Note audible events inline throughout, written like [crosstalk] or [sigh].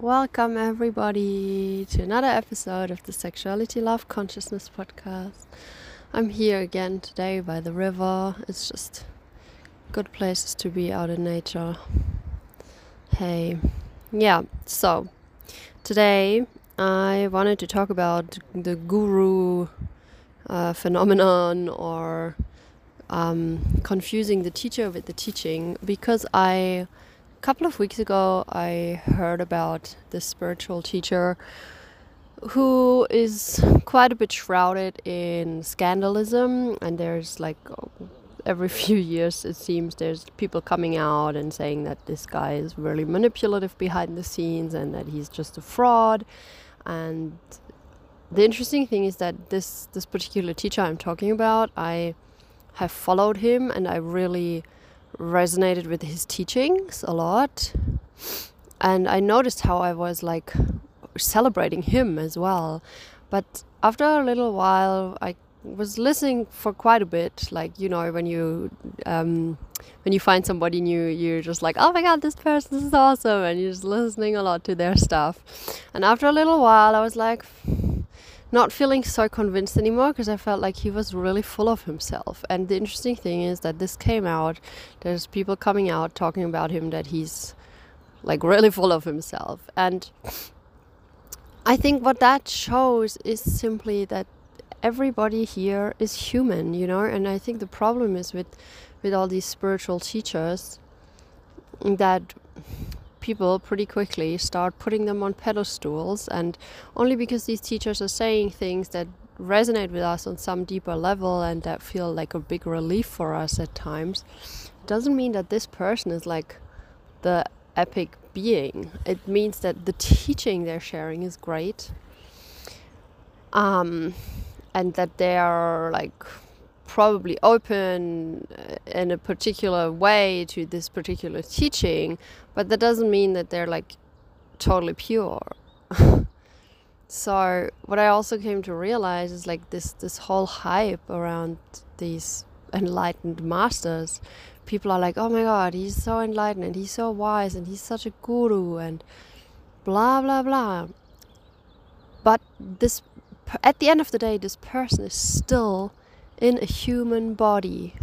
Welcome, everybody, to another episode of the Sexuality Love Consciousness podcast. I'm here again today by the river. It's just good places to be out in nature. Hey, yeah, so today I wanted to talk about the guru uh, phenomenon or um, confusing the teacher with the teaching because I couple of weeks ago I heard about this spiritual teacher who is quite a bit shrouded in scandalism and there's like [laughs] every few years it seems there's people coming out and saying that this guy is really manipulative behind the scenes and that he's just a fraud. And the interesting thing is that this this particular teacher I'm talking about I have followed him and I really resonated with his teachings a lot and I noticed how I was like celebrating him as well but after a little while I was listening for quite a bit. Like you know, when you um, when you find somebody new, you're just like, oh my god, this person is awesome, and you're just listening a lot to their stuff. And after a little while, I was like, not feeling so convinced anymore because I felt like he was really full of himself. And the interesting thing is that this came out. There's people coming out talking about him that he's like really full of himself and. I think what that shows is simply that everybody here is human, you know. And I think the problem is with with all these spiritual teachers that people pretty quickly start putting them on pedestals and only because these teachers are saying things that resonate with us on some deeper level and that feel like a big relief for us at times doesn't mean that this person is like the epic being. It means that the teaching they're sharing is great um, and that they are like probably open uh, in a particular way to this particular teaching, but that doesn't mean that they're like totally pure. [laughs] so what I also came to realize is like this this whole hype around these enlightened masters. People are like, oh my god, he's so enlightened and he's so wise and he's such a guru and blah blah blah. But this at the end of the day, this person is still in a human body.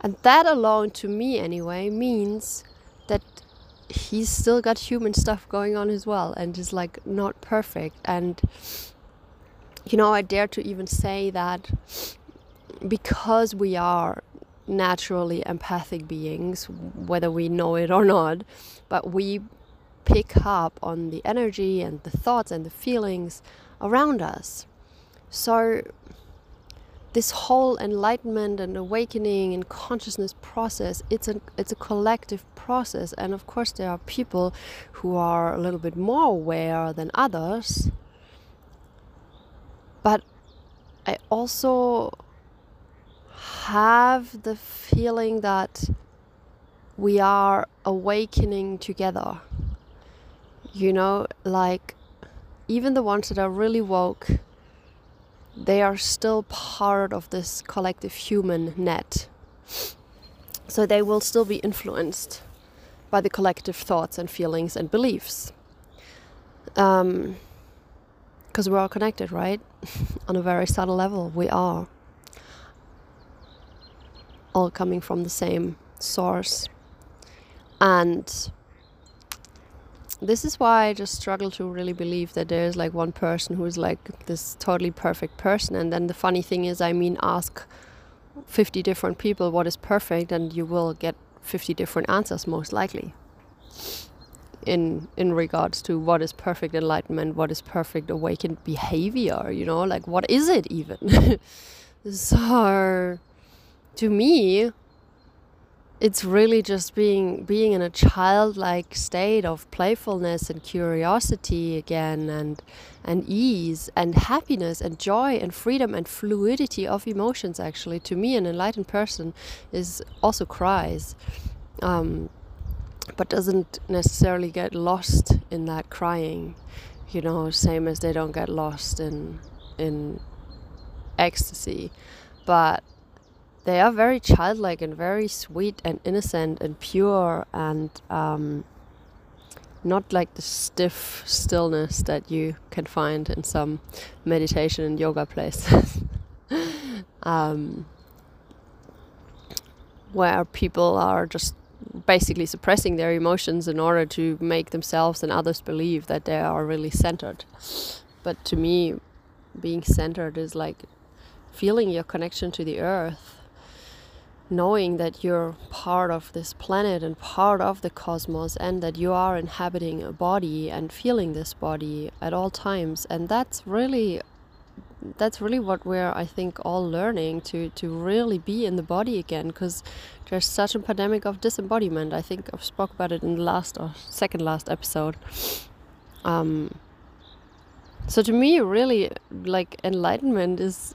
And that alone, to me anyway, means that he's still got human stuff going on as well and is like not perfect. And, you know, I dare to even say that because we are naturally empathic beings, whether we know it or not, but we pick up on the energy and the thoughts and the feelings around us. So, this whole enlightenment and awakening and consciousness process it's a it's a collective process. And of course there are people who are a little bit more aware than others. But i also have the feeling that we are awakening together. You know like even the ones that are really woke, they are still part of this collective human net. So they will still be influenced by the collective thoughts and feelings and beliefs. Because um, we're all connected, right? [laughs] On a very subtle level, we are. All coming from the same source. And this is why I just struggle to really believe that there's like one person who's like this totally perfect person. And then the funny thing is, I mean, ask 50 different people what is perfect, and you will get 50 different answers, most likely. In, in regards to what is perfect enlightenment, what is perfect awakened behavior, you know, like what is it even? [laughs] so, to me, it's really just being being in a childlike state of playfulness and curiosity again and and ease and happiness and joy and freedom and fluidity of emotions actually. To me an enlightened person is also cries um, but doesn't necessarily get lost in that crying you know same as they don't get lost in in ecstasy. But they are very childlike and very sweet and innocent and pure and um, not like the stiff stillness that you can find in some meditation and yoga places. [laughs] um, where people are just basically suppressing their emotions in order to make themselves and others believe that they are really centered. But to me, being centered is like feeling your connection to the earth, knowing that you're part of this planet and part of the cosmos, and that you are inhabiting a body and feeling this body at all times. And that's really that's really what we're i think all learning to to really be in the body again because there's such a pandemic of disembodiment i think i've spoke about it in the last or second last episode um so to me really like enlightenment is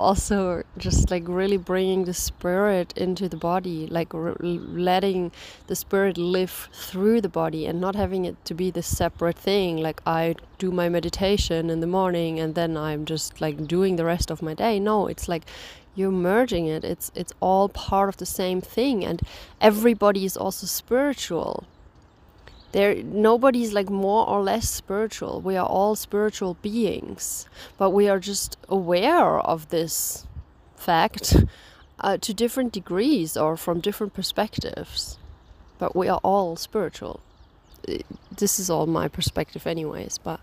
also just like really bringing the spirit into the body like letting the spirit live through the body and not having it to be this separate thing like i do my meditation in the morning and then i'm just like doing the rest of my day. No it's like you're merging it. It's it's all part of the same thing and everybody is also spiritual there nobody's like more or less spiritual. We are all spiritual beings but we are just aware of this fact uh, to different degrees or from different perspectives. But we are all spiritual. This is all my perspective anyways but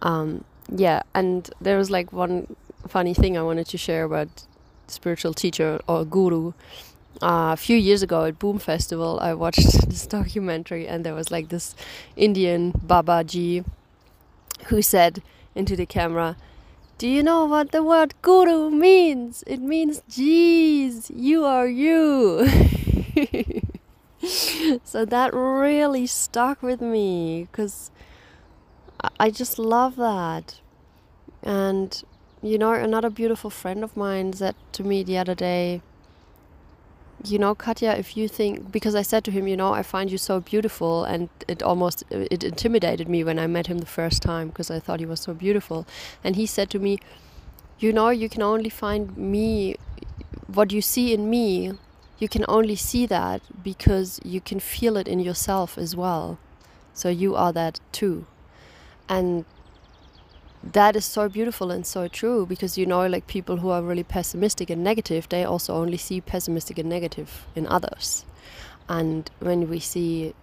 um, yeah and there was like one funny thing i wanted to share about spiritual teacher or guru uh, a few years ago at Boom Festival, I watched [laughs] this documentary, and there was like this Indian Babaji who said into the camera, Do you know what the word guru means? It means, geez, you are you. [laughs] so that really stuck with me because I just love that. And, you know, another beautiful friend of mine said to me the other day, you know katya if you think because i said to him you know i find you so beautiful and it almost it intimidated me when i met him the first time because i thought he was so beautiful. And he said to me you know you can only find me what you see in me you can only see that because you can feel it in yourself as well. So you are that too. And that is so beautiful and so true because you know like people who are really pessimistic and negative they also only see pessimistic and negative in others. And when we see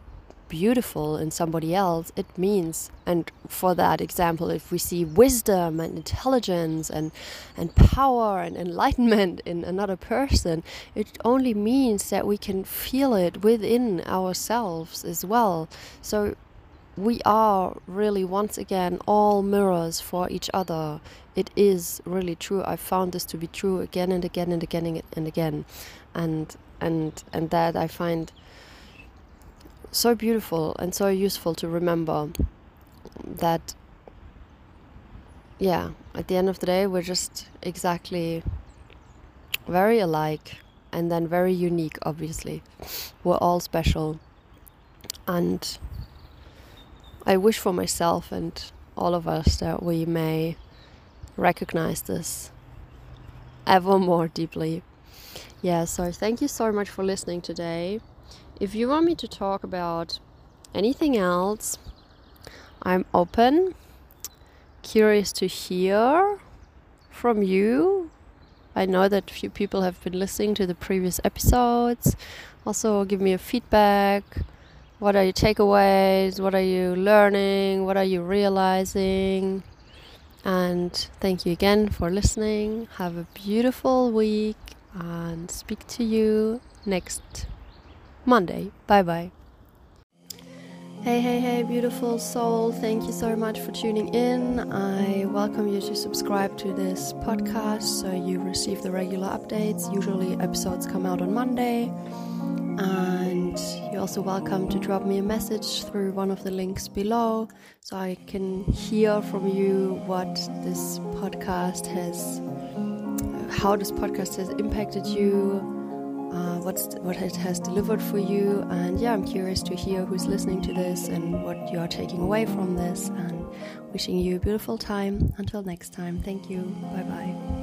beautiful in somebody else it means and for that example if we see wisdom and intelligence and and power and enlightenment [laughs] in another person it only means that we can feel it within ourselves as well. So we are really once again all mirrors for each other. It is really true. I found this to be true again and again and again and again, and and and that I find so beautiful and so useful to remember that yeah at the end of the day we're just exactly very alike and then very unique obviously we're all special and I wish for myself and all of us that we may recognize this ever more deeply. Yeah, so thank you so much for listening today. If you want me to talk about anything else, I'm open, curious to hear from you. I know that few people have been listening to the previous episodes. Also, give me a feedback what are your takeaways? What are you learning? What are you realizing? And thank you again for listening. Have a beautiful week and speak to you next Monday. Bye bye. Hey, hey, hey, beautiful soul. Thank you so much for tuning in. I welcome you to subscribe to this podcast so you receive the regular updates. Usually, episodes come out on Monday. And you're also welcome to drop me a message through one of the links below so I can hear from you what this podcast has, how this podcast has impacted you, uh, what's what it has delivered for you. And yeah, I'm curious to hear who's listening to this and what you are taking away from this. And wishing you a beautiful time. Until next time, thank you. Bye bye.